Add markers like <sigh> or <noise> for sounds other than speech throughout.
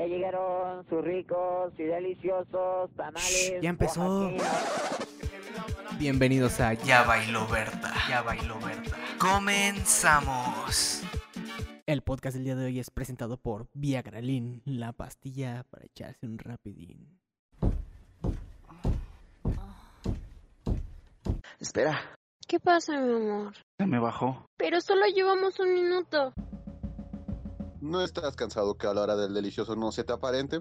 Ya llegaron sus ricos y deliciosos tamales. Ya empezó. oaxaqueños. Bienvenidos a Ya Bailó Berta. Ya Bailó Berta. Comenzamos. El podcast del día de hoy es presentado por Viagralin, la pastilla para echarse un rapidín. Espera. ¿Qué pasa, mi amor? Se me bajó. Pero solo llevamos un minuto. ¿No estás cansado que a la hora del delicioso no se te aparente?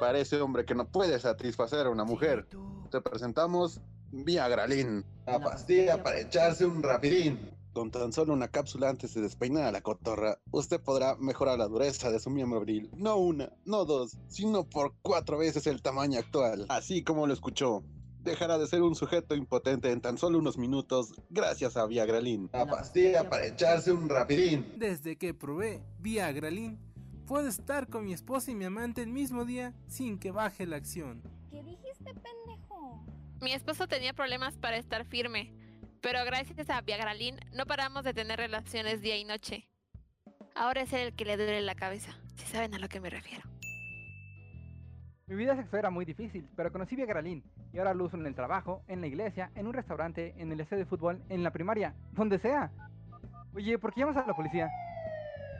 Parece hombre que no puede satisfacer a una mujer. Te presentamos Viagralin, la pastilla para echarse un rapidín. Con tan solo una cápsula antes de despeinar a la cotorra, usted podrá mejorar la dureza de su miembro viril. No una, no dos, sino por cuatro veces el tamaño actual. Así como lo escuchó. Dejará de ser un sujeto impotente en tan solo unos minutos gracias a Viagralin. La pastilla para echarse un rapidín. Desde que probé Viagralin, puedo estar con mi esposa y mi amante el mismo día sin que baje la acción. ¿Qué dijiste, pendejo? Mi esposo tenía problemas para estar firme, pero gracias a Viagralin no paramos de tener relaciones día y noche. Ahora es él el que le duele la cabeza, si saben a lo que me refiero. Mi vida sexual era muy difícil, pero conocí Viagralin y ahora lo uso en el trabajo, en la iglesia, en un restaurante, en el estadio de fútbol, en la primaria, donde sea. Oye, ¿por qué llamas a la policía?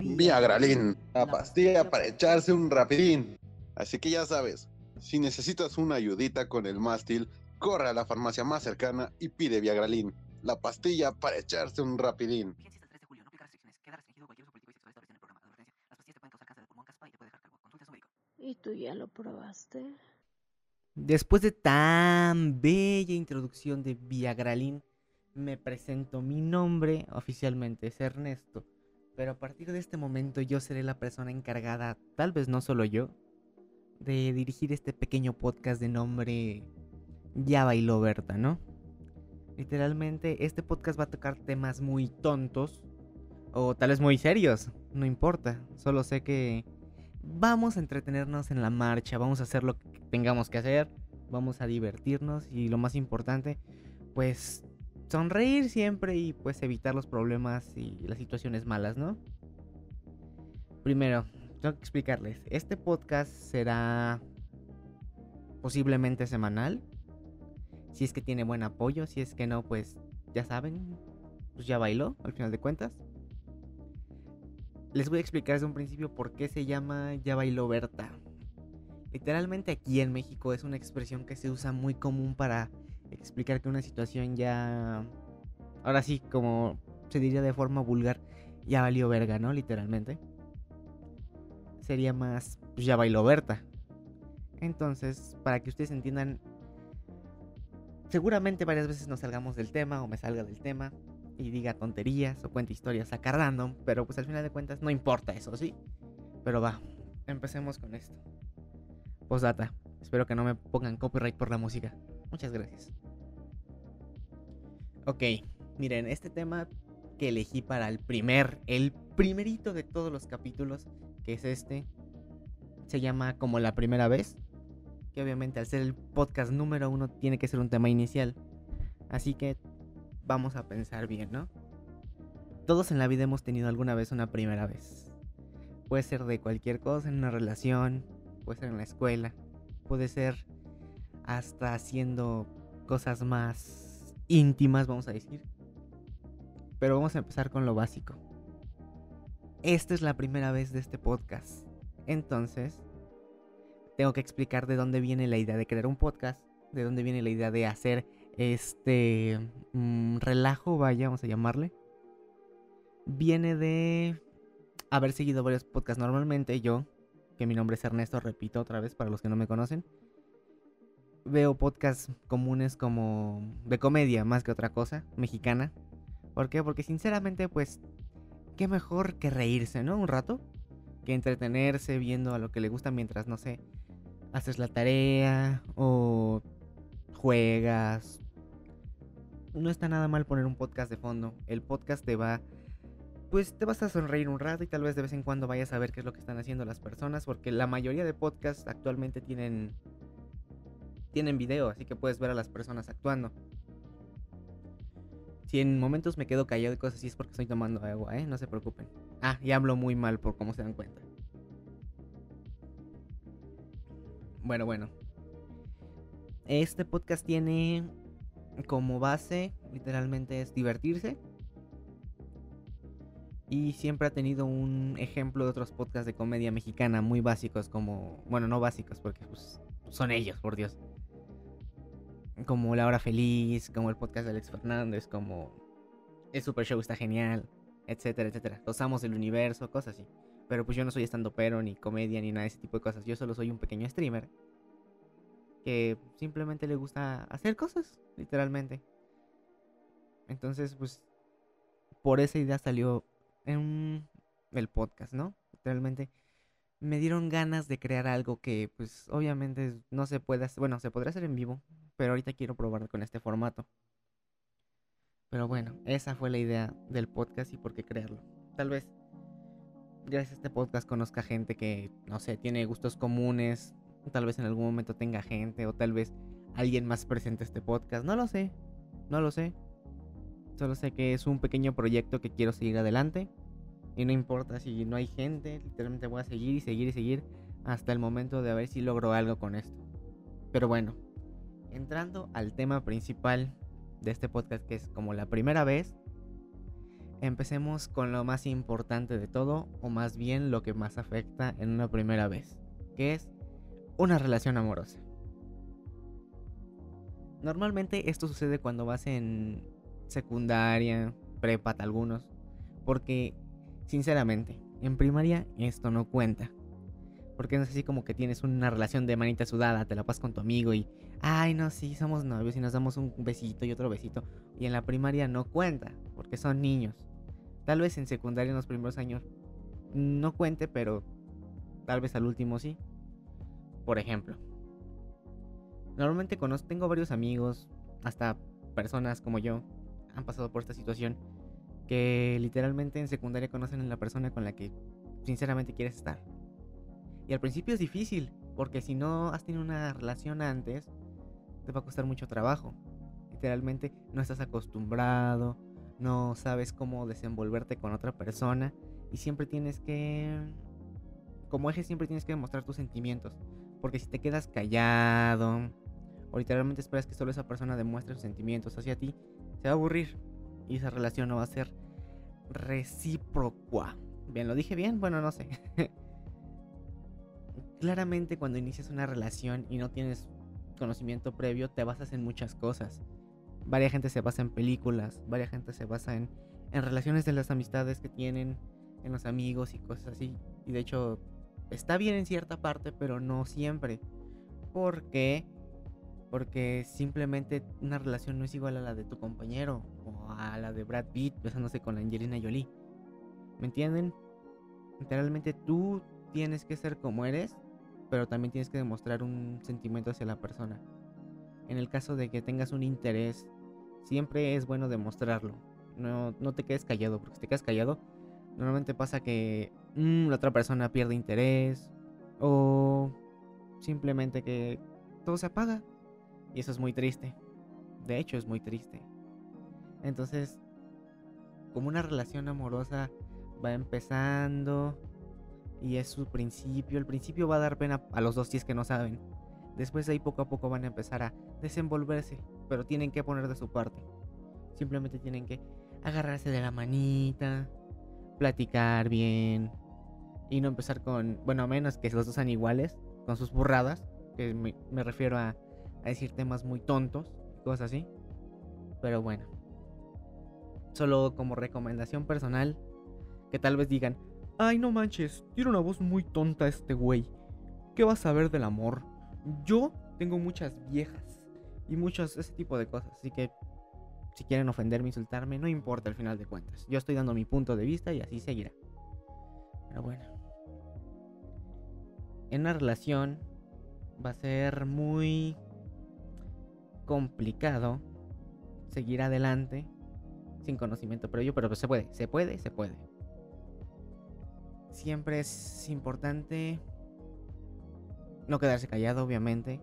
Viagralin, la pastilla para echarse un rapidín. Así que ya sabes, si necesitas una ayudita con el mástil, corre a la farmacia más cercana y pide Viagralin, la pastilla para echarse un rapidín. Vigencia hasta el 3 de julio. No aplica restricciones. Queda restringido cualquier uso político y sexual establecido en el programa. Advertencia. Las pastillas te pueden causar cáncer de pulmón, caspa y te puede dejar calvo. Consulte a su médico. ¿Y tú ya lo probaste? Después de tan bella introducción de Viagralin, me presento. Mi nombre oficialmente es Ernesto, pero a partir de este momento yo seré la persona encargada, tal vez no solo yo, de dirigir este pequeño podcast de nombre Ya Bailó Berta, ¿no? Literalmente, este podcast va a tocar temas muy tontos o tal vez muy serios, no importa, solo sé que vamos a entretenernos en la marcha, vamos a hacer lo que tengamos que hacer, vamos a divertirnos y lo más importante, pues sonreír siempre y pues evitar los problemas y las situaciones malas, ¿no? Primero, tengo que explicarles, este podcast será posiblemente semanal, si es que tiene buen apoyo, si es que no, pues ya saben, pues ya bailó al final de cuentas. Les voy a explicar desde un principio por qué se llama Ya bailó Berta. Literalmente aquí en México es una expresión que se usa muy común para explicar que una situación ya... Ahora sí, como se diría de forma vulgar, ya valió verga, ¿no? Literalmente. Sería más, pues ya bailó Berta. Entonces, para que ustedes entiendan, seguramente varias veces nos salgamos del tema o me salga del tema y diga tonterías o cuente historias saca random, pero pues al final de cuentas no importa eso, ¿sí? Pero va, empecemos con esto. Postdata, espero que no me pongan copyright por la música. Muchas gracias. Ok, miren, este tema que elegí para el primer, el primerito de todos los capítulos, que es este, se llama como la primera vez, que obviamente al ser el podcast número uno tiene que ser un tema inicial. Así que vamos a pensar bien, ¿no? Todos en la vida hemos tenido alguna vez una primera vez. Puede ser de cualquier cosa, en una relación, puede ser en la escuela, puede ser hasta haciendo cosas más íntimas, vamos a decir. Pero vamos a empezar con lo básico. Esta es la primera vez de este podcast. Entonces, tengo que explicar de dónde viene la idea de crear un podcast, de dónde viene la idea de hacer este mm, relajo, vaya, vamos a llamarle. Viene de haber seguido varios podcasts normalmente. Yo, que mi nombre es Ernesto, repito otra vez para los que no me conocen. Veo podcasts comunes como de comedia más que otra cosa, mexicana. ¿Por qué? Porque sinceramente, pues, qué mejor que reírse, ¿no? Un rato. Que entretenerse viendo a lo que le gusta mientras, no sé, haces la tarea o juegas. No está nada mal poner un podcast de fondo. El podcast te va pues te vas a sonreír un rato y tal vez de vez en cuando vayas a ver qué es lo que están haciendo las personas, porque la mayoría de podcasts actualmente tienen tienen video, así que puedes ver a las personas actuando. Si en momentos me quedo callado y cosas así es porque estoy tomando agua, ¿eh? No se preocupen. Ah, y hablo muy mal por cómo se dan cuenta. Bueno, bueno. Este podcast tiene como base, literalmente es divertirse. Y siempre ha tenido un ejemplo de otros podcasts de comedia mexicana muy básicos como... Bueno, no básicos porque pues, son ellos, por Dios. Como La Hora Feliz, como el podcast de Alex Fernández, como El Super Show está genial, etcétera, etcétera. Los amos del universo, cosas así. Pero pues yo no soy estando pero, ni comedia, ni nada de ese tipo de cosas. Yo solo soy un pequeño streamer que simplemente le gusta hacer cosas, literalmente. Entonces, pues, por esa idea salió el podcast, ¿no? Literalmente me dieron ganas de crear algo que, pues, obviamente no se puede hacer, bueno, se podría hacer en vivo, pero ahorita quiero probar con este formato. Pero bueno, esa fue la idea del podcast y por qué crearlo. Tal vez gracias a este podcast conozca gente que, no sé, tiene gustos comunes, tal vez en algún momento tenga gente, o tal vez alguien más presente este podcast, no lo sé, no lo sé. Solo sé que es un pequeño proyecto que quiero seguir adelante. Y no importa si no hay gente, literalmente voy a seguir y seguir y seguir hasta el momento de ver si logro algo con esto. Pero bueno, entrando al tema principal de este podcast que es como la primera vez, empecemos con lo más importante de todo, o más bien lo que más afecta en una primera vez, que es una relación amorosa. Normalmente esto sucede cuando vas en secundaria, prepa, algunos, porque sinceramente, en primaria esto no cuenta. Porque no es así como que tienes una relación de manita sudada, te la pasas con tu amigo y, ay, no, sí, somos novios y nos damos un besito y otro besito. Y en la primaria no cuenta, porque son niños. Tal vez en secundaria en los primeros años no cuente, pero tal vez al último sí. Por ejemplo, normalmente conozco, tengo varios amigos, hasta personas como yo, han pasado por esta situación, que literalmente en secundaria conocen a la persona con la que sinceramente quieres estar. Y al principio es difícil, porque si no has tenido una relación antes, te va a costar mucho trabajo. Literalmente no estás acostumbrado, no sabes cómo desenvolverte con otra persona y siempre tienes que, como eje, siempre tienes que demostrar tus sentimientos. Porque si te quedas callado o literalmente esperas que solo esa persona demuestre sus sentimientos hacia ti, se va a aburrir y esa relación no va a ser recíproca. Bien, ¿lo dije bien? Bueno, no sé. <laughs> Claramente cuando inicias una relación y no tienes conocimiento previo, te basas en muchas cosas. Varia gente se basa en películas, varia gente se basa en, en relaciones de las amistades que tienen, en los amigos y cosas así. Y de hecho, está bien en cierta parte, pero no siempre. ¿Por qué? Porque simplemente una relación no es igual a la de tu compañero o a la de Brad Pitt besándose con Angelina Jolie. ¿Me entienden? Literalmente tú tienes que ser como eres, pero también tienes que demostrar un sentimiento hacia la persona. En el caso de que tengas un interés, siempre es bueno demostrarlo. No, no te quedes callado, porque si te quedas callado, normalmente pasa que mm, la otra persona pierde interés o simplemente que todo se apaga. Y eso es muy triste. De hecho, es muy triste. Entonces, como una relación amorosa va empezando y es su principio, el principio va a dar pena a los dos si es que no saben. Después de ahí poco a poco van a empezar a desenvolverse, pero tienen que poner de su parte. Simplemente tienen que agarrarse de la manita, platicar bien y no empezar con, bueno, menos que los dos sean iguales, con sus burradas, que me, refiero a, a decir temas muy tontos, cosas así. Pero bueno, solo como recomendación personal, que tal vez digan, ay no manches, tiene una voz muy tonta este güey. ¿Qué vas a ver del amor? Yo tengo muchas viejas y muchos ese tipo de cosas, así que si quieren ofenderme, insultarme, no importa al final de cuentas. Yo estoy dando mi punto de vista y así seguirá. Pero bueno. En una relación va a ser muy complicado seguir adelante sin conocimiento previo, pero se puede, se puede, se puede. Siempre es importante no quedarse callado, obviamente.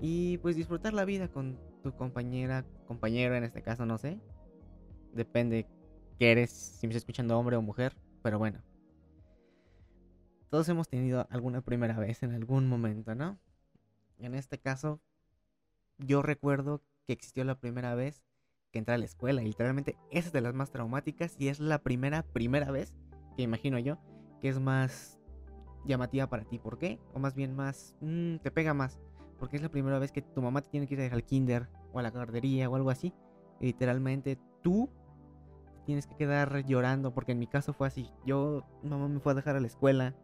Y pues disfrutar la vida con tu compañera, compañero en este caso, no sé. Depende que eres, si me estás escuchando hombre o mujer, pero bueno. todos hemos tenido alguna primera vez en algún momento, ¿no? En este caso, yo recuerdo que existió la primera vez que entré a la escuela. Y literalmente esa es de las más traumáticas y es la primera, primera vez que imagino yo que es más llamativa para ti. ¿Por qué? O más bien más, mm, te pega más. Porque es la primera vez que tu mamá te tiene que ir a dejar al kinder o a la guardería o algo así. Y literalmente tú tienes que quedar llorando. Porque en mi caso fue así. Yo, mamá me fue a dejar a la escuela.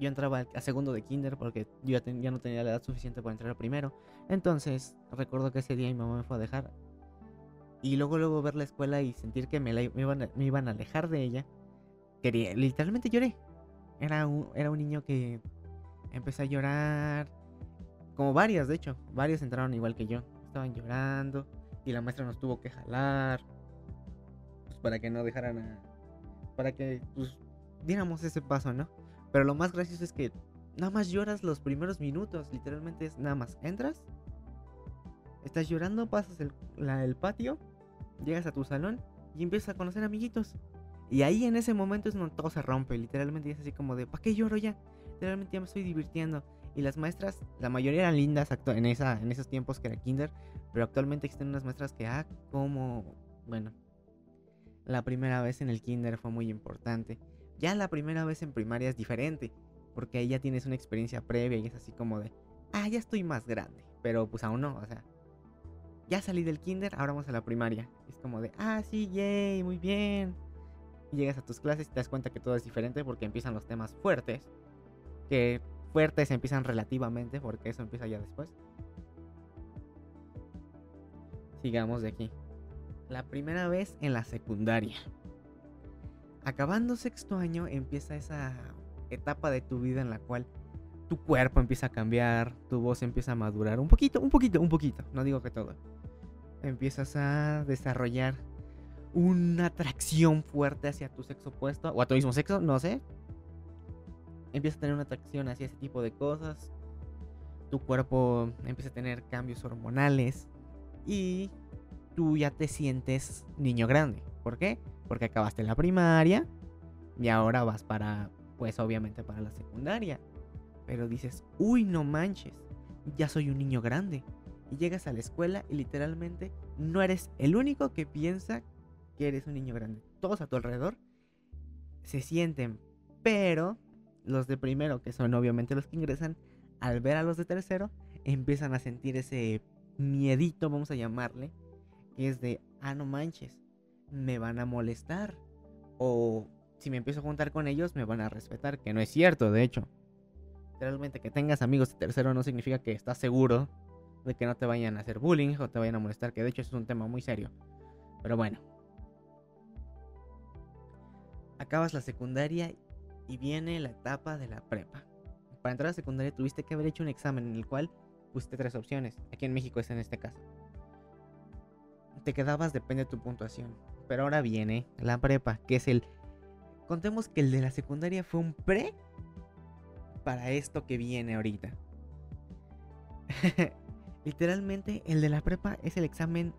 Yo entraba a segundo de kinder porque yo ya, no tenía la edad suficiente para entrar a primero. Entonces, recuerdo que ese día mi mamá me fue a dejar. Y luego, luego ver la escuela y sentir que me, la, iban, a, me iban a alejar de ella. Quería, literalmente lloré. Era un, era un niño que empecé a llorar. Como varias, de hecho. Varios entraron igual que yo. Estaban llorando. Y la maestra nos tuvo que jalar. Pues para que no dejaran a. Para que, pues, diéramos ese paso, ¿no? Pero lo más gracioso es que nada más lloras los primeros minutos. Literalmente es nada más. Entras. Estás llorando, pasas el, la, el patio. Llegas a tu salón y empiezas a conocer amiguitos. Y ahí en ese momento es donde todo se rompe. Literalmente es así como de, ¿para qué lloro ya? Literalmente ya me estoy divirtiendo. Y las maestras, la mayoría eran lindas en, esa, en esos tiempos que era kinder. Pero actualmente existen unas maestras que, ah, como, bueno, la primera vez en el kinder fue muy importante. Ya la primera vez en primaria es diferente. Porque ahí ya tienes una experiencia previa y es así como de, ah, ya estoy más grande. Pero pues aún no, o sea, ya salí del kinder, ahora vamos a la primaria. Es como de, ah, sí, yay, muy bien llegas a tus clases y te das cuenta que todo es diferente porque empiezan los temas fuertes. Que fuertes empiezan relativamente porque eso empieza ya después. Sigamos de aquí. La primera vez en la secundaria. Acabando sexto año empieza esa etapa de tu vida en la cual tu cuerpo empieza a cambiar, tu voz empieza a madurar un poquito, un poquito, un poquito, no digo que todo. Empiezas a desarrollar una atracción fuerte hacia tu sexo opuesto o a tu mismo sexo, no sé. Empieza a tener una atracción hacia ese tipo de cosas. Tu cuerpo empieza a tener cambios hormonales y tú ya te sientes niño grande. ¿Por qué? Porque acabaste la primaria y ahora vas para, pues obviamente para la secundaria. Pero dices, uy, no manches, ya soy un niño grande. Y llegas a la escuela y literalmente no eres el único que piensa que eres un niño grande. Todos a tu alrededor se sienten, pero los de primero, que son obviamente los que ingresan, al ver a los de tercero, empiezan a sentir ese miedito, vamos a llamarle, que es de, ah, no manches, me van a molestar. O si me empiezo a juntar con ellos, me van a respetar, que no es cierto, de hecho. Realmente que tengas amigos de tercero no significa que estás seguro de que no te vayan a hacer bullying o te vayan a molestar, que de hecho es un tema muy serio. Pero bueno, acabas la secundaria y viene la etapa de la prepa. Para entrar a la secundaria tuviste que haber hecho un examen en el cual pusiste tres opciones. Aquí en México es en este caso. Te quedabas depende de tu puntuación. Pero ahora viene la prepa, que es el... Contemos que el de la secundaria fue un pre para esto que viene ahorita. <laughs> Literalmente el de la prepa es el examen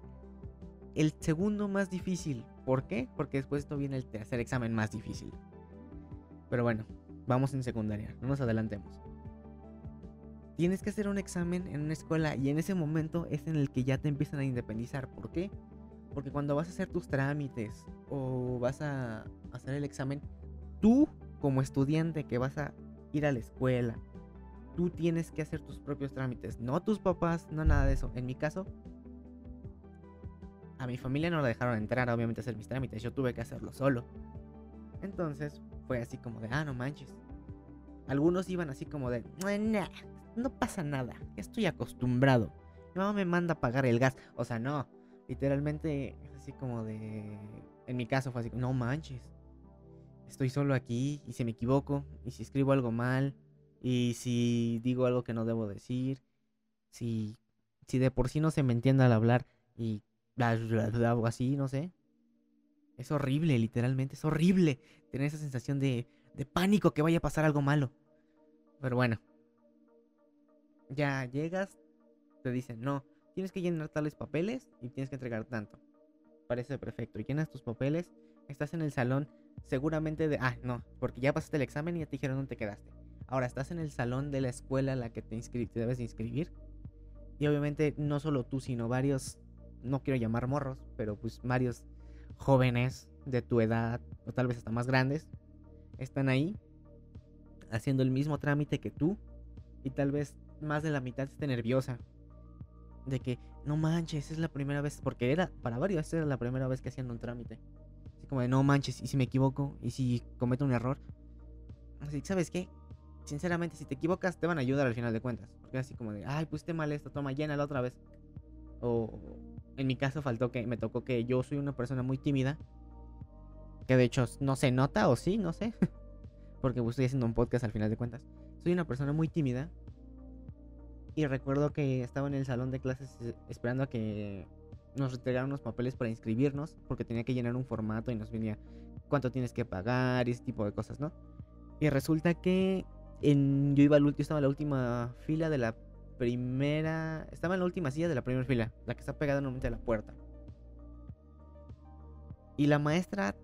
el segundo más difícil ¿Por qué? Porque después esto viene el tercer examen más difícil. Pero bueno, vamos en secundaria, no nos adelantemos. Tienes que hacer un examen en una escuela y en ese momento es en el que ya te empiezan a independizar. ¿Por qué? Porque cuando vas a hacer tus trámites o vas a hacer el examen, tú como estudiante que vas a ir a la escuela, tú tienes que hacer tus propios trámites, no tus papás, no nada de eso. En mi caso, a mi familia no la dejaron entrar, obviamente, a hacer mis trámites. Yo tuve que hacerlo solo. Entonces fue así como de, ah, no manches. Algunos iban así como de, no pasa nada, estoy acostumbrado. Mi mamá me manda a pagar el gas. O sea, no. Literalmente es así como de. En mi caso fue así, no manches. Estoy solo aquí y si me equivoco, y si escribo algo mal, y si digo algo que no debo decir, si, si de por sí no se me entiende al hablar y algo así, no sé. Es horrible, literalmente, es horrible tener esa sensación de, de pánico que vaya a pasar algo malo. Pero bueno. Ya llegas, te dicen, no, tienes que llenar tales papeles y tienes que entregar tanto. Parece perfecto. Llenas tus papeles estás en el salón seguramente de... Ah, no, porque ya pasaste el examen y ya te dijeron dónde te quedaste. Ahora estás en el salón de la escuela a la que te, te debes de inscribir. Y obviamente no solo tú, sino varios, no quiero llamar morros, pero pues varios jóvenes de tu edad, o tal vez hasta más grandes, están ahí haciendo el mismo trámite que tú. Y tal vez más de la mitad esté nerviosa. De que, no manches, es la primera vez, porque era, para varios, era la primera vez que hacían un trámite. Así como de, no manches, y si me equivoco, y si cometo un error. Así, ¿sabes qué? Sinceramente, si te equivocas, te van a ayudar al final de cuentas. Porque así como de, ay, pusiste mal esto, toma, llénala otra vez. O en mi caso faltó que me tocó que yo soy una persona muy tímida. Que de hecho no se nota o sí, no sé. <laughs> Porque pues, estoy haciendo un podcast al final de cuentas. Soy una persona muy tímida. Y recuerdo que estaba en el salón de clases eh, esperando a que nos entregaran unos papeles para inscribirnos. Porque tenía que llenar un formato y nos venía cuánto tienes que pagar y ese tipo de cosas, ¿no? Y resulta que yo iba al yo estaba en la última fila de la primera. Estaba en la última silla de la primera fila, la que está pegada normalmente a la puerta. Y la maestra,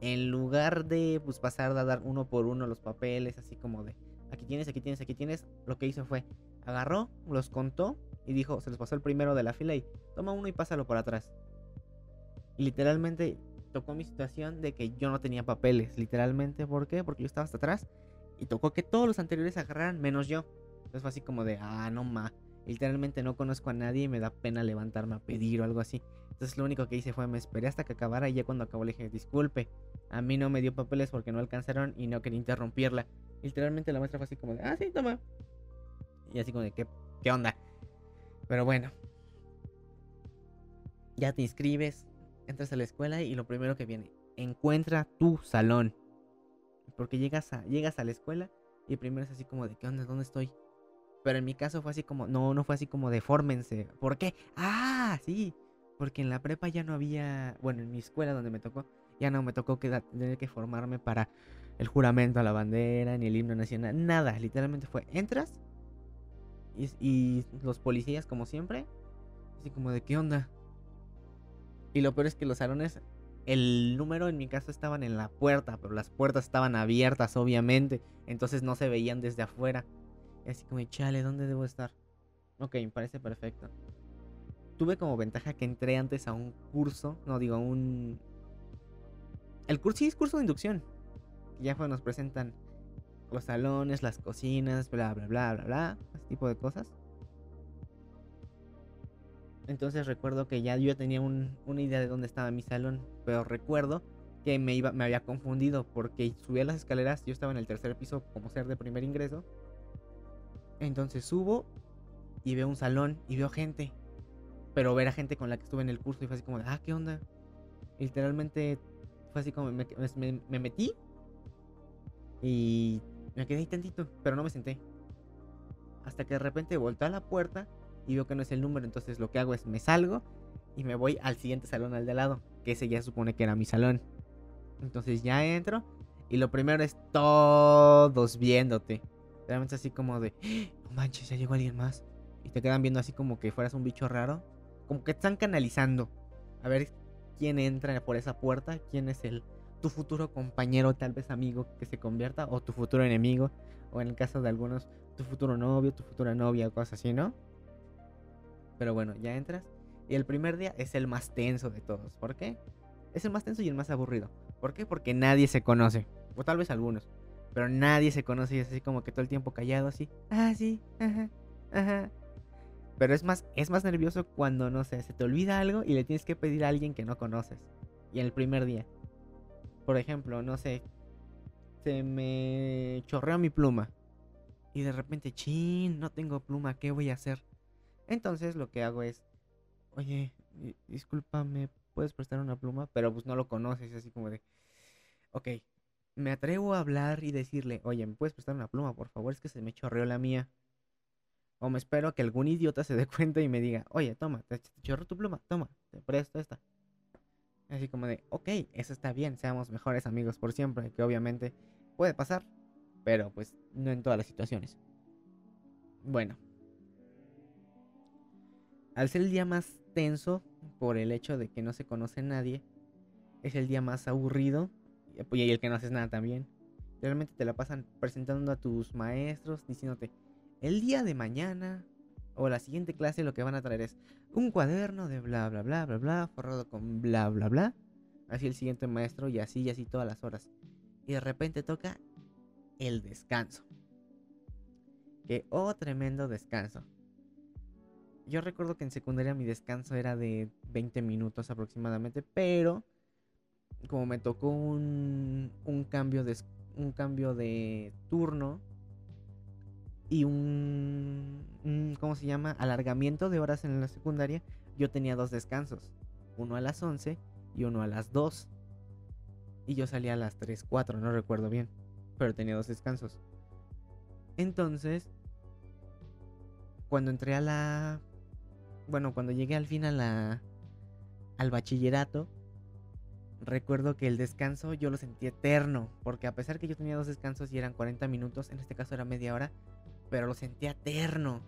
en lugar de pues, pasar a dar uno por uno los papeles, así como de aquí tienes, aquí tienes, aquí tienes, lo que hizo fue agarró, los contó y dijo, se los pasó el primero de la fila y toma uno y pásalo por atrás. Y literalmente tocó mi situación de que yo no tenía papeles, literalmente, ¿por qué? Porque yo estaba hasta atrás y tocó que todos los anteriores agarraran menos yo. Entonces fue así como de, ah, no ma. Literalmente no conozco a nadie y me da pena levantarme a pedir o algo así. Entonces lo único que hice fue me esperé hasta que acabara y ya cuando acabó le dije, disculpe, a mí no me dio papeles porque no alcanzaron y no quería interrumpirla. Literalmente la maestra fue así como de, ah, sí, toma. Y así como de, ¿qué, qué onda? Pero bueno. Ya te inscribes, entras a la escuela y lo primero que viene, encuentra tu salón. Porque llegas a, llegas a la escuela y primero es así como de, ¿qué onda? ¿Dónde estoy? Pero en mi caso fue así como, no, no fue así como de fórmense. ¿Por qué? Ah, sí. Porque en la prepa ya no había, bueno, en mi escuela donde me tocó, ya no me tocó tener que formarme para el juramento a la bandera, ni el himno nacional, nada. Literalmente fue, entras y, y los policías como siempre, así como de, ¿qué onda? Y lo peor es que los salones, el número en mi caso estaban en la puerta, pero las puertas estaban abiertas, obviamente. Entonces no se veían desde afuera. Así como, chale, ¿dónde debo estar? Ok, me parece perfecto. Tuve como ventaja que entré antes a un curso, no digo, a un... El curso sí es curso de inducción. Ya fue, nos presentan los salones, las cocinas, bla, bla, bla, bla, bla, ese tipo de cosas. Entonces recuerdo que ya yo tenía un- una idea de dónde estaba mi salón, pero recuerdo que me, iba, me había confundido porque subía las escaleras, yo estaba en el tercer piso como ser de primer ingreso. Entonces subo y veo un salón y veo gente, pero ver a gente con la que estuve en el curso y fue así como, de, ah, ¿qué onda? Literalmente fue así como me, me- me metí y me quedé ahí tantito, pero no me senté. Hasta que de repente volteé a la puerta y veo que no es el número. Entonces lo que hago es me salgo y me voy al siguiente salón al de lado. Que ese ya supone que era mi salón. Entonces ya entro y lo primero es todos viéndote. Realmente así como de, no manches, ya llegó alguien más. Y te quedan viendo así como que fueras un bicho raro. Como que están canalizando. A ver quién entra por esa puerta. Quién es el tu futuro compañero, tal vez amigo que se convierta. O tu futuro enemigo. O en el caso de algunos, tu futuro novio, tu futura novia, cosas así, ¿no? Pero bueno, ya entras. Y el primer día es el más tenso de todos. ¿Por qué? Es el más tenso y el más aburrido. ¿Por qué? Porque nadie se conoce. O tal vez algunos. Pero nadie se conoce y es así como que todo el tiempo callado así. Ah, sí. Ajá. Ajá. Pero es más, es más nervioso cuando, no sé, se te olvida algo y le tienes que pedir a alguien que no conoces. Y en el primer día. Por ejemplo, no sé. Se me chorreó mi pluma. Y de repente, chin, no tengo pluma, ¿qué voy a hacer? Entonces lo que hago es, oye, di- discúlpame, ¿puedes prestar una pluma? Pero pues no lo conoces, así como de, ok, me atrevo a hablar y decirle, oye, ¿me puedes prestar una pluma, por favor? Es que se me chorreó la mía. O me espero a que algún idiota se dé cuenta y me diga, oye, toma, te, chorreó tu pluma, toma, te presto esta. Así como de, ok, eso está bien, seamos mejores amigos por siempre, que obviamente puede pasar, pero pues no en todas las situaciones. Bueno, al ser el día más tenso por el hecho de que no se conoce nadie, es el día más aburrido y pues, el que no haces nada también. Realmente te la pasan presentando a tus maestros, diciéndote, el día de mañana o la siguiente clase lo que van a traer es un cuaderno de bla bla bla bla bla, forrado con bla bla bla. Así el siguiente maestro y así y así todas las horas. Y de repente toca el descanso. Que oh tremendo descanso. Yo recuerdo que en secundaria mi descanso era de 20 minutos aproximadamente, pero como me tocó un, un cambio de un cambio de turno y un, ¿cómo se llama? alargamiento de horas en la secundaria, yo tenía dos descansos, uno a las 11 y uno a las 2. Y yo salía a las 3, 4, no recuerdo bien, pero tenía dos descansos. Entonces, cuando entré a la bueno, cuando llegué al fin a la al bachillerato, recuerdo que el descanso yo lo sentí eterno, porque a pesar que yo tenía dos descansos y eran 40 minutos, en este caso era media hora, pero lo sentía eterno.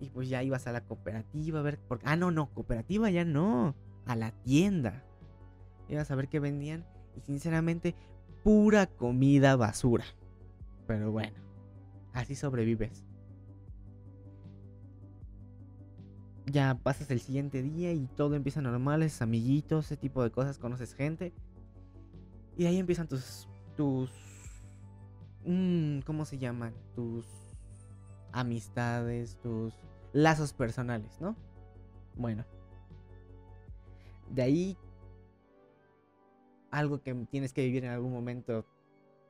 Y pues ya ibas a la cooperativa a ver, ah, no, no, cooperativa ya no, a la tienda. Ibas a ver qué vendían y sinceramente pura comida basura. Pero bueno, así sobrevives. Ya pasas el siguiente día y todo empieza normal, es amiguitos, ese tipo de cosas, conoces gente. Y ahí empiezan tus. tus. Mmm, ¿Cómo se llaman? Tus amistades, tus lazos personales, ¿no? Bueno. De ahí. Algo que tienes que vivir en algún momento.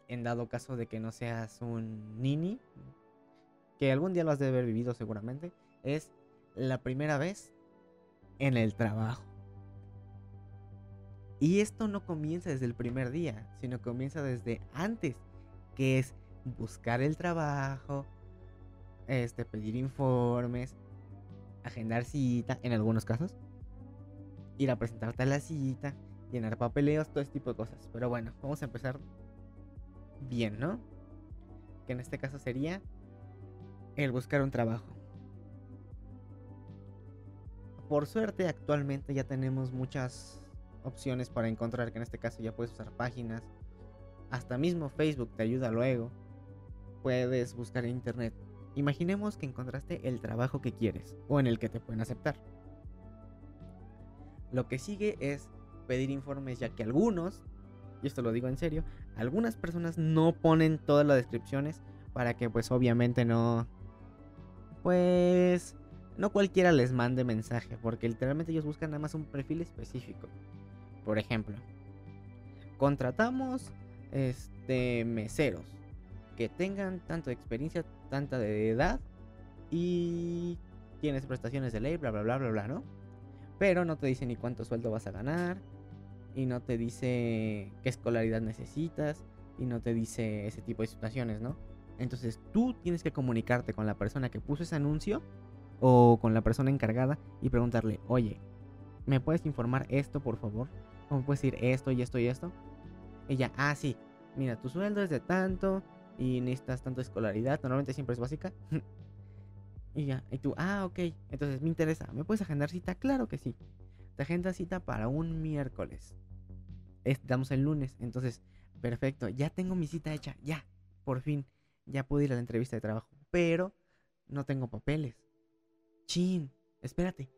En dado caso de que no seas un nini. Que algún día lo has de haber vivido seguramente. Es la primera vez en el trabajo. Y esto no comienza desde el primer día, sino comienza desde antes, que es buscar el trabajo, este, pedir informes, agendar cita, en algunos casos, ir a presentarte a la cita, llenar papeleos, todo ese tipo de cosas. Pero bueno, vamos a empezar bien, ¿no? Que en este caso sería el buscar un trabajo. Por suerte actualmente ya tenemos muchas opciones para encontrar, que en este caso ya puedes usar páginas. Hasta mismo Facebook te ayuda luego. Puedes buscar en internet. Imaginemos que encontraste el trabajo que quieres o en el que te pueden aceptar. Lo que sigue es pedir informes ya que algunos, y esto lo digo en serio, algunas personas no ponen todas las descripciones para que pues obviamente no pues no cualquiera les mande mensaje, porque literalmente ellos buscan nada más un perfil específico. Por ejemplo, contratamos este meseros que tengan tanto de experiencia, tanta de edad y tienes prestaciones de ley, bla bla bla bla bla, ¿no? Pero no te dice ni cuánto sueldo vas a ganar y no te dice qué escolaridad necesitas y no te dice ese tipo de situaciones, ¿no? Entonces tú tienes que comunicarte con la persona que puso ese anuncio o con la persona encargada y preguntarle, oye, ¿me puedes informar esto, por favor? ¿O me puedes decir esto y esto y esto? Ella, ah, sí, mira, tu sueldo es de tanto y necesitas tanto escolaridad, normalmente siempre es básica. <laughs> y ya, y tú, ah, ok, entonces me interesa, ¿me puedes agendar cita? Claro que sí. Te agenda cita para un miércoles. Estamos el lunes, entonces, perfecto, ya tengo mi cita hecha, ya, por fin, ya pude ir a la entrevista de trabajo, pero no tengo papeles. Chin, espérate.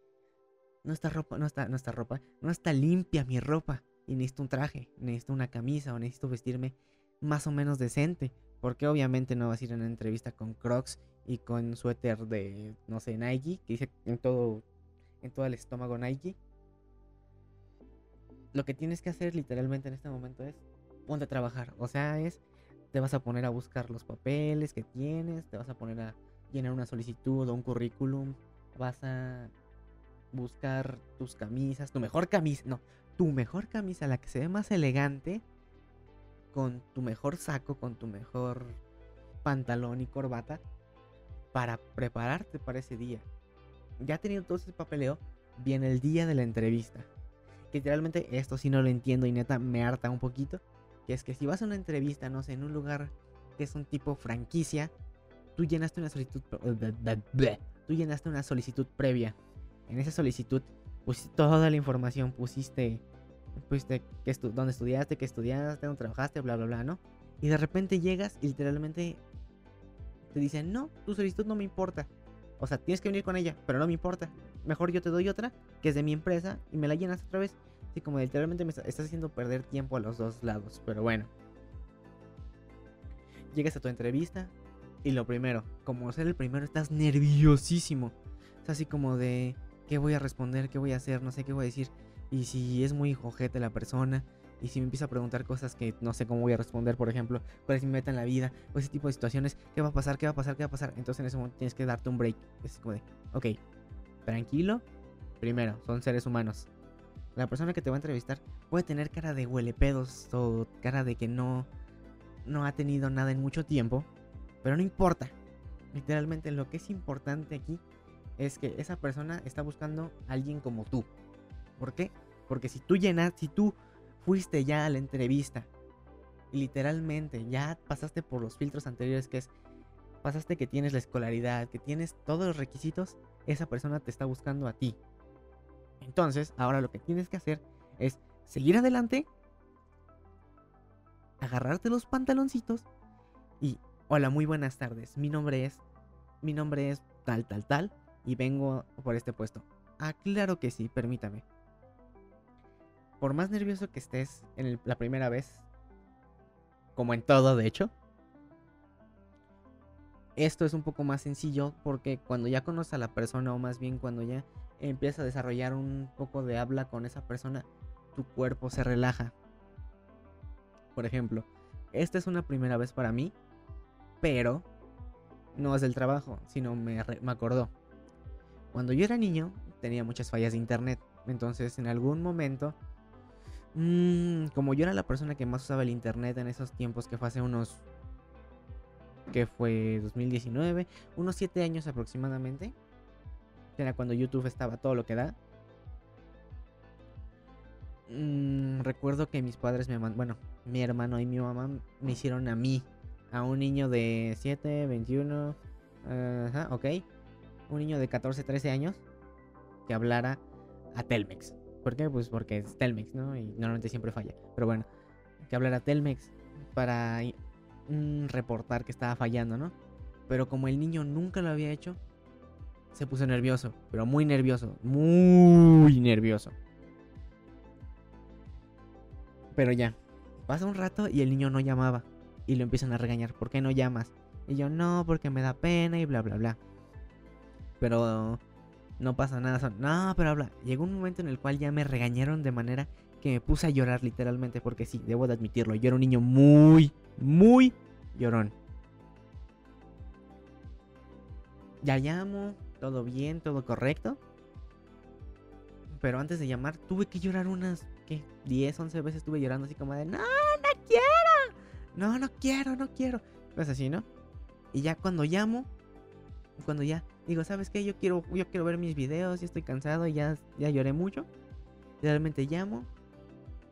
No está ropa, no está, no está ropa, no está limpia mi ropa. Y necesito un traje, necesito una camisa o necesito vestirme más o menos decente. Porque obviamente no vas a ir a una entrevista con Crocs y con suéter de, no sé, Nike, que dice en todo, en todo el estómago Nike. Lo que tienes que hacer literalmente en este momento es ponte a trabajar. O sea, es, te vas a poner a buscar los papeles que tienes, te vas a poner a llenar una solicitud o un currículum, vas a buscar tus camisas, tu mejor camisa, no, tu mejor camisa, la que se ve más elegante, con tu mejor saco, con tu mejor pantalón y corbata, para prepararte para ese día. Ya tenido todo ese papeleo, viene el día de la entrevista. Que literalmente esto sí no lo entiendo y neta me harta un poquito. Que es que si vas a una entrevista, no sé, en un lugar que es un tipo franquicia, tú llenaste una solicitud tú llenaste una solicitud previa. En esa solicitud pusiste toda la información, pusiste fuiste, que dónde estudiaste, qué estudiaste, dónde trabajaste, bla, bla, bla, ¿no? Y de repente llegas y literalmente te dicen, no, tu solicitud no me importa. O sea, tienes que venir con ella, pero no me importa. Mejor yo te doy otra, que es de mi empresa, y me la llenas otra vez. Así como literalmente me estás haciendo perder tiempo a los dos lados. Pero bueno. Llegas a tu entrevista y lo primero, como ser el primero, estás nerviosísimo. Es así como de, ¿qué voy a responder? ¿Qué voy a hacer? No sé qué voy a decir. Y si es muy jojete la persona, y si me empieza a preguntar cosas que no sé cómo voy a responder, por ejemplo, cuál es mi meta en la vida, o ese tipo de situaciones, ¿qué va a pasar? ¿Qué va a pasar? ¿Qué va a pasar? Entonces en ese momento tienes que darte un break. Es como de, ok, tranquilo. Primero, son seres humanos. La persona que te va a entrevistar puede tener cara de huelepedos o cara de que no, no ha tenido nada en mucho tiempo, pero no importa. Literalmente lo que es importante aquí es que esa persona está buscando a alguien como tú. ¿Por qué? Porque si tú llenas, si tú fuiste ya a la entrevista y literalmente ya pasaste por los filtros anteriores que es pasaste que tienes la escolaridad, que tienes todos los requisitos, esa persona te está buscando a ti. Entonces, ahora lo que tienes que hacer es seguir adelante, agarrarte los pantaloncitos y hola, muy buenas tardes. Mi nombre es mi nombre es tal tal tal y vengo por este puesto. Ah, claro que sí, permítame por más nervioso que estés en la primera vez, como en todo de hecho, esto es un poco más sencillo porque cuando ya conoces a la persona o más bien cuando ya empiezas a desarrollar un poco de habla con esa persona, tu cuerpo se relaja. Por ejemplo, esta es una primera vez para mí, pero no es del trabajo, sino me, me acordó. Cuando yo era niño tenía muchas fallas de internet, entonces en algún momento Mm, como yo era la persona que más usaba el internet en esos tiempos, que fue hace unos. que fue 2019, unos 7 años aproximadamente. Era cuando YouTube estaba todo lo que da. Mm, recuerdo que mis padres me mandaron. Bueno, mi hermano y mi mamá me hicieron a mí, a un niño de 7, 21. Ajá, ok. Un niño de 14, 13 años que hablara a Telmex. ¿Por qué? Pues porque es Telmex, ¿no? Y normalmente siempre falla. Pero bueno, que hablara Telmex para mm, reportar que estaba fallando, ¿no? Pero como el niño nunca lo había hecho, se puso nervioso, pero muy nervioso, muy nervioso. Pero ya, pasa un rato y el niño no llamaba. Y lo empiezan a regañar, ¿por qué no llamas? Y yo, no, porque me da pena y bla, bla, bla. Pero no pasa nada. No, pero habla. Llegó un momento en el cual ya me regañaron de manera que me puse a llorar literalmente. Porque sí, debo de admitirlo. Yo era un niño muy, muy llorón. Ya llamo, todo bien, todo correcto. Pero antes de llamar, tuve que llorar unas, ¿qué? 10, 11 veces estuve llorando así como de, no, no. No, quiero, no quiero. Pues así, ¿no? Y ya cuando llamo, cuando ya digo, ¿sabes qué? Yo quiero, yo quiero ver mis videos, ya estoy cansado, ya, ya lloré mucho. Realmente llamo.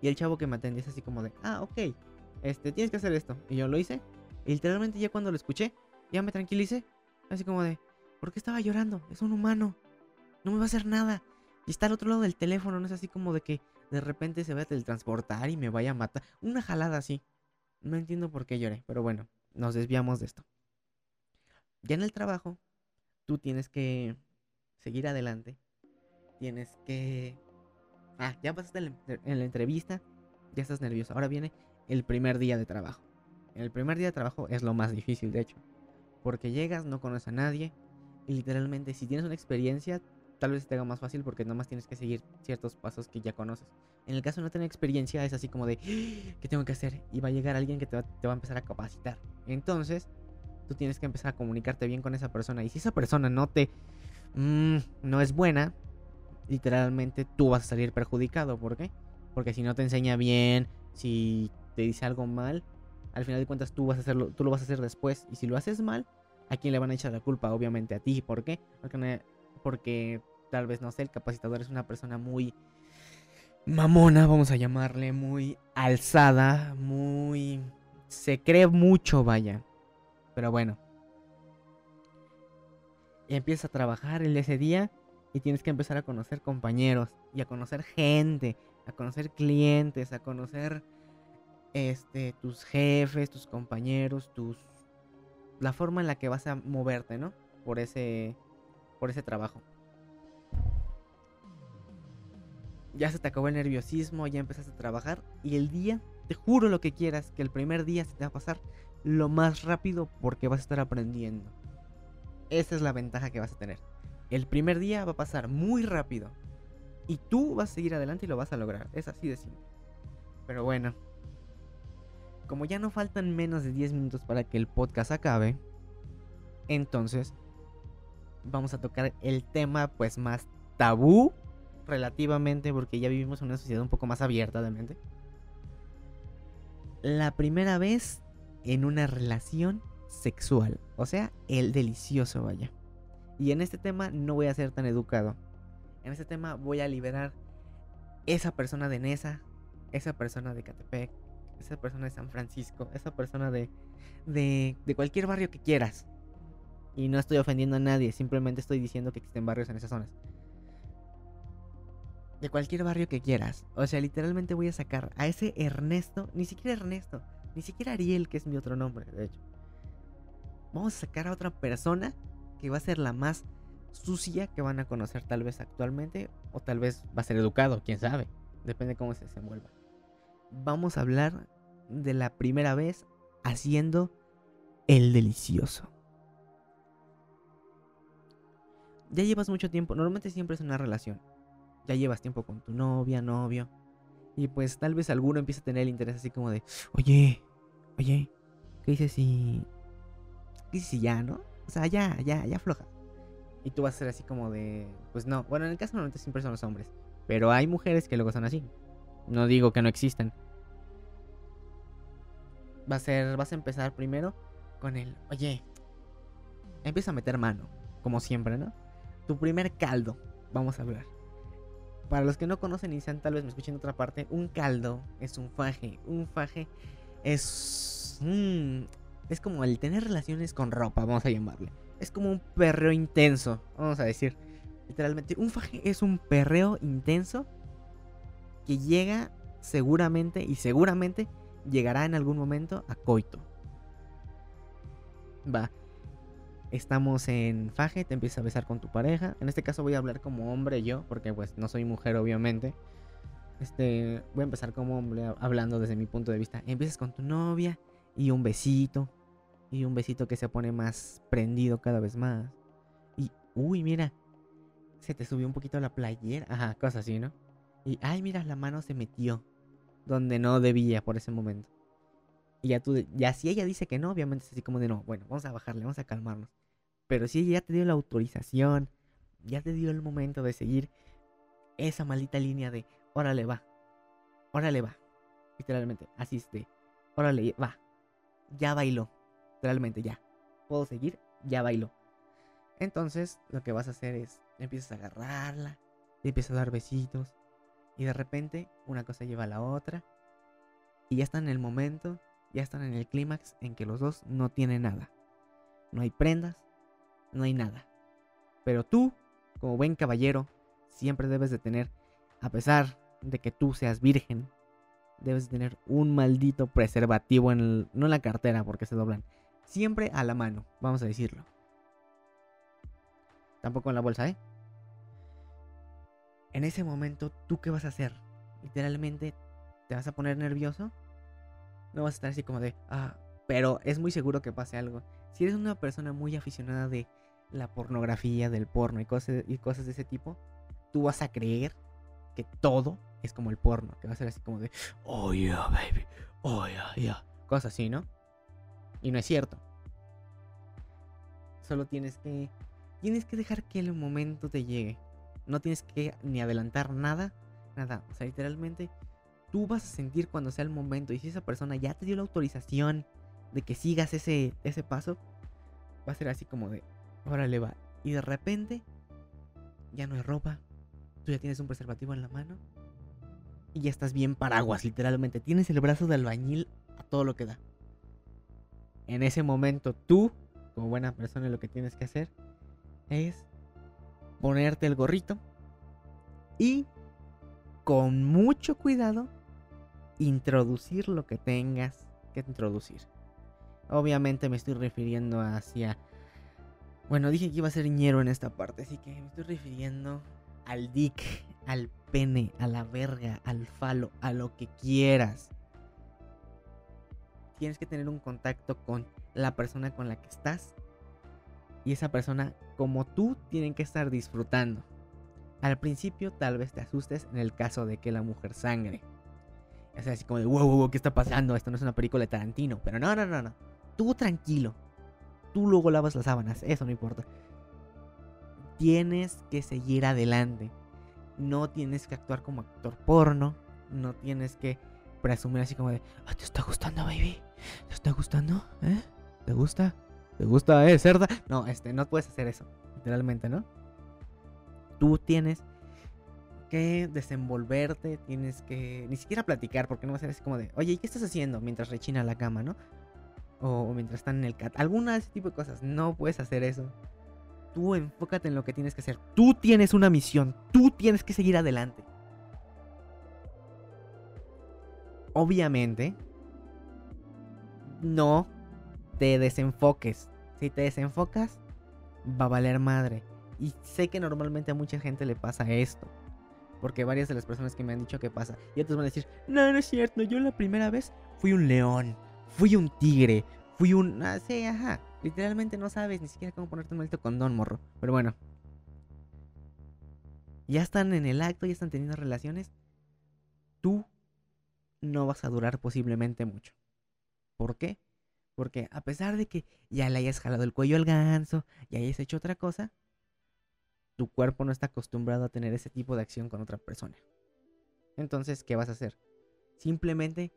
Y el chavo que me atendió es así como de, ah, ok, este, tienes que hacer esto. Y yo lo hice. Y literalmente ya cuando lo escuché, ya me tranquilicé. Así como de, ¿por qué estaba llorando? Es un humano. No me va a hacer nada. Y está al otro lado del teléfono, no es así como de que de repente se vaya a teletransportar y me vaya a matar. Una jalada así. No entiendo por qué lloré, pero bueno, nos desviamos de esto. Ya en el trabajo, tú tienes que seguir adelante. Tienes que... Ah, ya pasaste en la entrevista, ya estás nervioso. Ahora viene el primer día de trabajo. El primer día de trabajo es lo más difícil, de hecho. Porque llegas, no conoces a nadie. Y literalmente, si tienes una experiencia, tal vez te haga más fácil porque nomás tienes que seguir ciertos pasos que ya conoces. En el caso de no tener experiencia, es así como de, ah, ¿qué tengo que hacer? Y va a llegar alguien que te va, a empezar a capacitar. Entonces, tú tienes que empezar a comunicarte bien con esa persona. Y si esa persona no te... Mm, no es buena, literalmente tú vas a salir perjudicado. ¿Por qué? Porque si no te enseña bien, si te dice algo mal, al final de cuentas tú, vas a hacerlo, tú lo vas a hacer después. Y si lo haces mal, ¿a quién le van a echar la culpa? Obviamente a ti. ¿Por qué? Porque, porque tal vez, no sé, el capacitador es una persona muy mamona, vamos a llamarle, muy alzada, muy... Se cree mucho, vaya. Pero bueno. Y empiezas a trabajar el ese día y tienes que empezar a conocer compañeros y a conocer gente. a conocer clientes, a conocer este tus jefes, tus compañeros, tus la forma en la que vas a moverte, ¿no? Por ese por ese trabajo. Ya se te acabó el nerviosismo, ya empezaste a trabajar y el día, te juro lo que quieras, que el primer día se te va a pasar lo más rápido porque vas a estar aprendiendo. Esa es la ventaja que vas a tener. El primer día va a pasar muy rápido. Y tú vas a seguir adelante y lo vas a lograr. Es así de simple. Pero bueno. Como ya no faltan menos de 10 minutos para que el podcast acabe. Entonces. Vamos a tocar el tema pues más tabú. Relativamente. Porque ya vivimos en una sociedad un poco más abierta de mente. La primera vez en una relación sexual. O sea, el delicioso, vaya. Y en este tema no voy a ser tan educado. En este tema voy a liberar esa persona de Nesa, esa persona de Catepec, esa persona de San Francisco, esa persona de, de, de cualquier barrio que quieras. Y no estoy ofendiendo a nadie, simplemente estoy diciendo que existen barrios en esas zonas. De cualquier barrio que quieras. O sea, literalmente voy a sacar a ese Ernesto, ni siquiera Ernesto, ni siquiera Ariel, que es mi otro nombre, de hecho. Vamos a sacar a otra persona que va a ser la más sucia que van a conocer tal vez actualmente o tal vez va a ser educado, quién sabe, depende de cómo se desenvuelva. Vamos a hablar de la primera vez haciendo el delicioso. Ya llevas mucho tiempo, normalmente siempre es una relación. Ya llevas tiempo con tu novia, novio. Y pues tal vez alguno empieza a tener el interés así como de, oye, oye, ¿qué dices si... ¿Qué dices si ya, no? O sea, ya, ya, ya floja. Y tú vas a ser así como de, pues no. Bueno, en el caso normalmente siempre son los hombres. Pero hay mujeres que luego son así. No digo que no existen. Va a ser, vas a empezar primero con el, oye, empieza a meter mano, como siempre, ¿no? Tu primer caldo, vamos a hablar. Para los que no conocen y sean tal vez me escuchen en otra parte, un caldo es un faje. Un faje es... Mm, es como el tener relaciones con ropa, vamos a llamarle. Es como un perreo intenso, vamos a decir. Literalmente, un faje es un perreo intenso que llega seguramente y seguramente llegará en algún momento a coito. Va. Estamos en faje, te empiezas a besar con tu pareja. En este caso voy a hablar como hombre yo, porque pues no soy mujer obviamente. Este, voy a empezar como hombre hablando desde mi punto de vista. Empiezas con tu novia y un besito. Y un besito que se pone más prendido cada vez más. Y, uy, mira, se te subió un poquito la playera. Ajá, cosas así, ¿no? Y, ay, mira, la mano se metió donde no debía por ese momento. Y ya tú, ya si ella dice que no, obviamente es así como de no, bueno, vamos a bajarle, vamos a calmarnos. Pero si ella ya te dio la autorización, ya te dio el momento de seguir esa maldita línea de, órale, va, órale, va. Literalmente, así es de, órale, va. Ya bailó, literalmente, ya. Puedo seguir, ya bailó. Entonces, lo que vas a hacer es, empiezas a agarrarla, empiezas a dar besitos. Y de repente, una cosa lleva a la otra. Y ya están en el momento, ya están en el clímax en que los dos no tienen nada. No hay prendas, no hay nada. Pero tú, como buen caballero, siempre debes de tener, a pesar de que tú seas virgen, debes de tener un maldito preservativo en el, no en la cartera porque se doblan, siempre a la mano, vamos a decirlo. Tampoco en la bolsa, ¿eh? En ese momento, ¿tú qué vas a hacer? Literalmente, ¿te vas a poner nervioso? No vas a estar así como de, ah, pero es muy seguro que pase algo. Si eres una persona muy aficionada de la pornografía, del porno y cosas, y cosas de ese tipo, tú vas a creer que todo es como el porno, que va a ser así como de, oh yeah, baby, oh yeah, yeah, cosas así, ¿no? Y no es cierto. Solo tienes que, tienes que dejar que el momento te llegue. No tienes que ni adelantar nada, nada. O sea, literalmente, tú vas a sentir cuando sea el momento. Y si esa persona ya te dio la autorización de que sigas ese, ese paso, va a ser así como de, órale va. Y de repente, ya no hay ropa. Tú ya tienes un preservativo en la mano. Y ya estás bien paraguas, literalmente. Tienes el brazo de albañil a todo lo que da. En ese momento, tú, como buena persona, lo que tienes que hacer es ponerte el gorrito y con mucho cuidado introducir lo que tengas que introducir. Obviamente me estoy refiriendo hacia... Bueno, dije que iba a ser ñero en esta parte, así que me estoy refiriendo al dick, al pene, a la verga, al falo, a lo que quieras. Tienes que tener un contacto con la persona con la que estás. Y esa persona, como tú, tienen que estar disfrutando. Al principio tal vez te asustes en el caso de que la mujer sangre. Sea, así como de, wow, wow, ¿qué está pasando? Esto no es una película de Tarantino. Pero no, no, no, no. Tú tranquilo. Tú luego lavas las sábanas. Eso no importa. Tienes que seguir adelante. No tienes que actuar como actor porno. No tienes que presumir así como de, "Ah, ¿te está gustando, baby? ¿Te está gustando? ¿Eh? ¿Te gusta? ¿Te gusta, eh, cerda? No, este, no puedes hacer eso. Literalmente, ¿no? Tú tienes que desenvolverte, tienes que ni siquiera platicar, porque no va a ser así como de, oye, ¿y qué estás haciendo mientras rechina la cama, no? O, mientras están en el cat. Alguna de ese tipo de cosas. No puedes hacer eso. Tú enfócate en lo que tienes que hacer. Tú tienes una misión. Tú tienes que seguir adelante. Obviamente, no te desenfoques. Si te desenfocas, va a valer madre. Y sé que normalmente a mucha gente le pasa esto. Porque varias de las personas que me han dicho que pasa. Y otros van a decir, no, no es cierto. Yo la primera vez fui un león. Fui un tigre. Fui un... Ah, sí, ajá. Literalmente no sabes ni siquiera cómo ponerte un maldito condón, morro. Pero bueno. Ya están en el acto, ya están teniendo relaciones. Tú no vas a durar posiblemente mucho. ¿Por qué? Porque a pesar de que ya le hayas jalado el cuello al ganso, y hayas hecho otra cosa, tu cuerpo no está acostumbrado a tener ese tipo de acción con otra persona. Entonces, ¿qué vas a hacer? Simplemente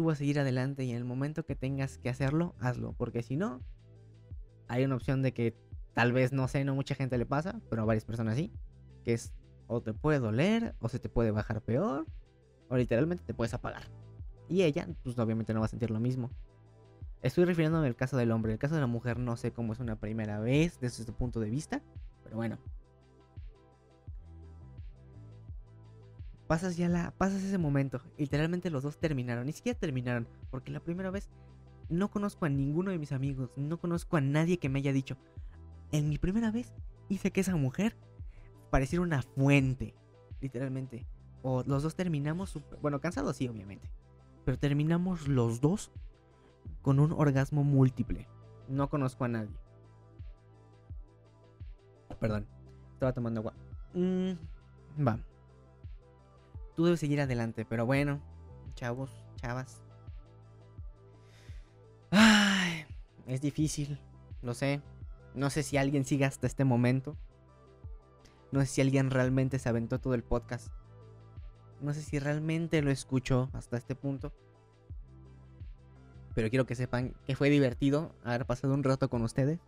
tú vas a seguir adelante y en el momento que tengas que hacerlo, hazlo. Porque si no, hay una opción de que tal vez, no sé, no mucha gente le pasa, pero a varias personas sí. Que es o te puede doler, o se te puede bajar peor, o literalmente te puedes apagar. Y ella, pues obviamente no va a sentir lo mismo. Estoy refiriéndome al caso del hombre. El caso de la mujer no sé cómo es una primera vez desde su punto de vista. Pero bueno. Pasas ya la. Pasas ese momento. Literalmente los dos terminaron. Ni siquiera terminaron. Porque la primera vez no conozco a ninguno de mis amigos. No conozco a nadie que me haya dicho. En mi primera vez hice que esa mujer pareciera una fuente. Literalmente. O los dos terminamos. super- Bueno, cansados sí, obviamente. Pero terminamos los dos con un orgasmo múltiple. No conozco a nadie. Perdón, estaba tomando agua. Mm, va. Tú debes seguir adelante, pero bueno, chavos, chavas. Ay, es difícil, lo sé. No sé si alguien sigue hasta este momento. No sé si alguien realmente se aventó todo el podcast. No sé si realmente lo escuchó hasta este punto. Pero quiero que sepan que fue divertido haber pasado un rato con ustedes.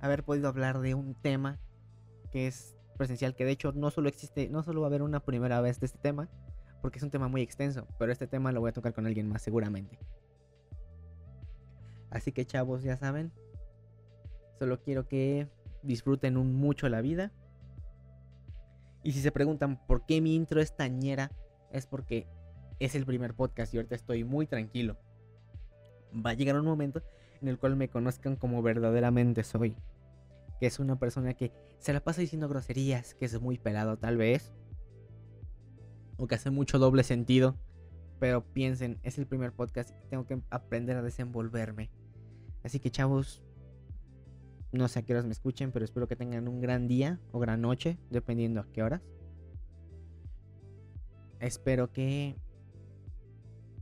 Haber podido hablar de un tema que es presencial, que de hecho no solo existe, no solo va a haber una primera vez de este tema, porque es un tema muy extenso, pero este tema lo voy a tocar con alguien más seguramente. Así que chavos, ya saben, solo quiero que disfruten mucho la vida. Y si se preguntan por qué mi intro es tañera, es porque es el primer podcast y ahorita estoy muy tranquilo. Va a llegar un momento en el cual me conozcan como verdaderamente soy. Que es una persona que se la pasa diciendo groserías, que es muy pelado tal vez. O que hace mucho doble sentido. Pero piensen, es el primer podcast y tengo que aprender a desenvolverme. Así que chavos, no sé a qué horas me escuchen, pero espero que tengan un gran día o gran noche, dependiendo a qué horas. Espero que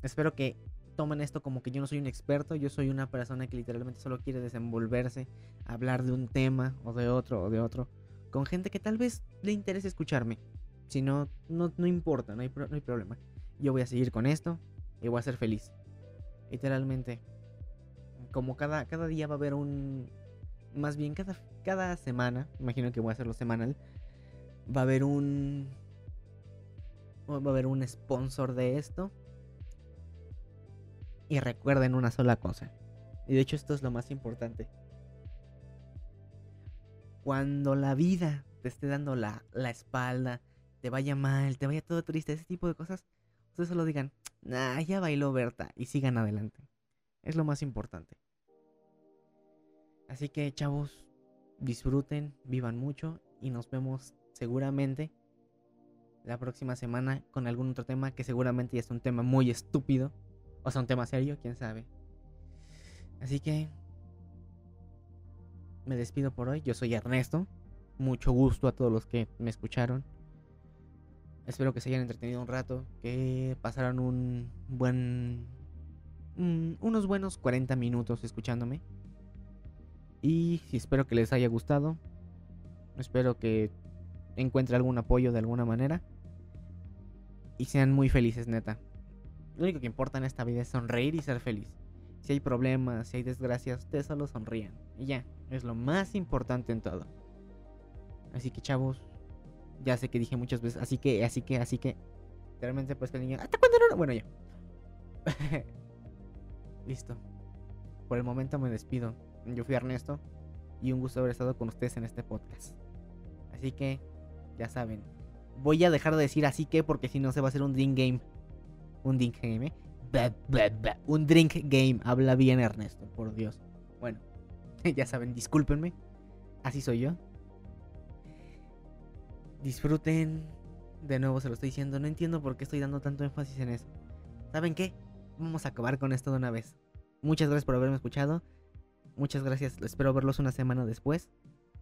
espero que tomen esto como que yo no soy un experto, yo soy una persona que literalmente solo quiere desenvolverse, hablar de un tema o de otro o de otro, con gente que tal vez le interese escucharme. Si no, no, no importa, no hay, no hay problema. Yo voy a seguir con esto y voy a ser feliz. Literalmente, como cada, cada día va a haber un... Más bien, cada, cada semana, imagino que voy a hacerlo semanal, va a haber un... Va a haber un sponsor de esto. Y recuerden una sola cosa. Y de hecho esto es lo más importante. Cuando la vida te esté dando la, la espalda, te vaya mal, te vaya todo triste, ese tipo de cosas, ustedes solo digan, nah, ya bailó Berta y sigan adelante. Es lo más importante. Así que chavos, disfruten, vivan mucho y nos vemos seguramente la próxima semana con algún otro tema que seguramente ya es un tema muy estúpido. O sea, un tema serio, quién sabe. Así que me despido por hoy. Yo soy Ernesto. Mucho gusto a todos los que me escucharon. Espero que se hayan entretenido un rato, que pasaran un buen... un- unos buenos 40 minutos escuchándome. Y espero que les haya gustado. Espero que encuentre algún apoyo de alguna manera. Y sean muy felices, neta. Lo único que importa en esta vida es sonreír y ser feliz. Si hay problemas, si hay desgracias, ustedes solo sonrían. Y ya, es lo más importante en todo. Así que chavos, ya sé que dije muchas veces, así que, así que, así que. Realmente pues que el niño. ¿Hasta cuándo no? Bueno, ya. <laughs> Listo. Por el momento me despido. Yo fui Ernesto y un gusto haber estado con ustedes en este podcast. Así que, ya saben. Voy a dejar de decir así que porque si no se va a hacer un drink game. Un drink game. Un drink game. Habla bien Ernesto, por Dios. Bueno, <laughs> ya saben, discúlpenme. Así soy yo. Disfruten. De nuevo se lo estoy diciendo. No entiendo por qué estoy dando tanto énfasis en eso. ¿Saben qué? Vamos a acabar con esto de una vez. Muchas gracias por haberme escuchado. Muchas gracias. Espero verlos una semana después.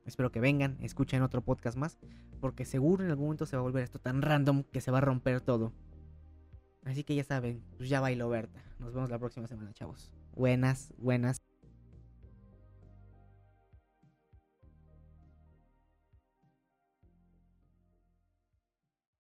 Espero que vengan, escuchen otro podcast más. Porque seguro en algún momento se va a volver esto tan random que se va a romper todo. Así que ya saben, pues ya bailó Berta. Nos vemos la próxima semana, chavos. Buenas, buenas.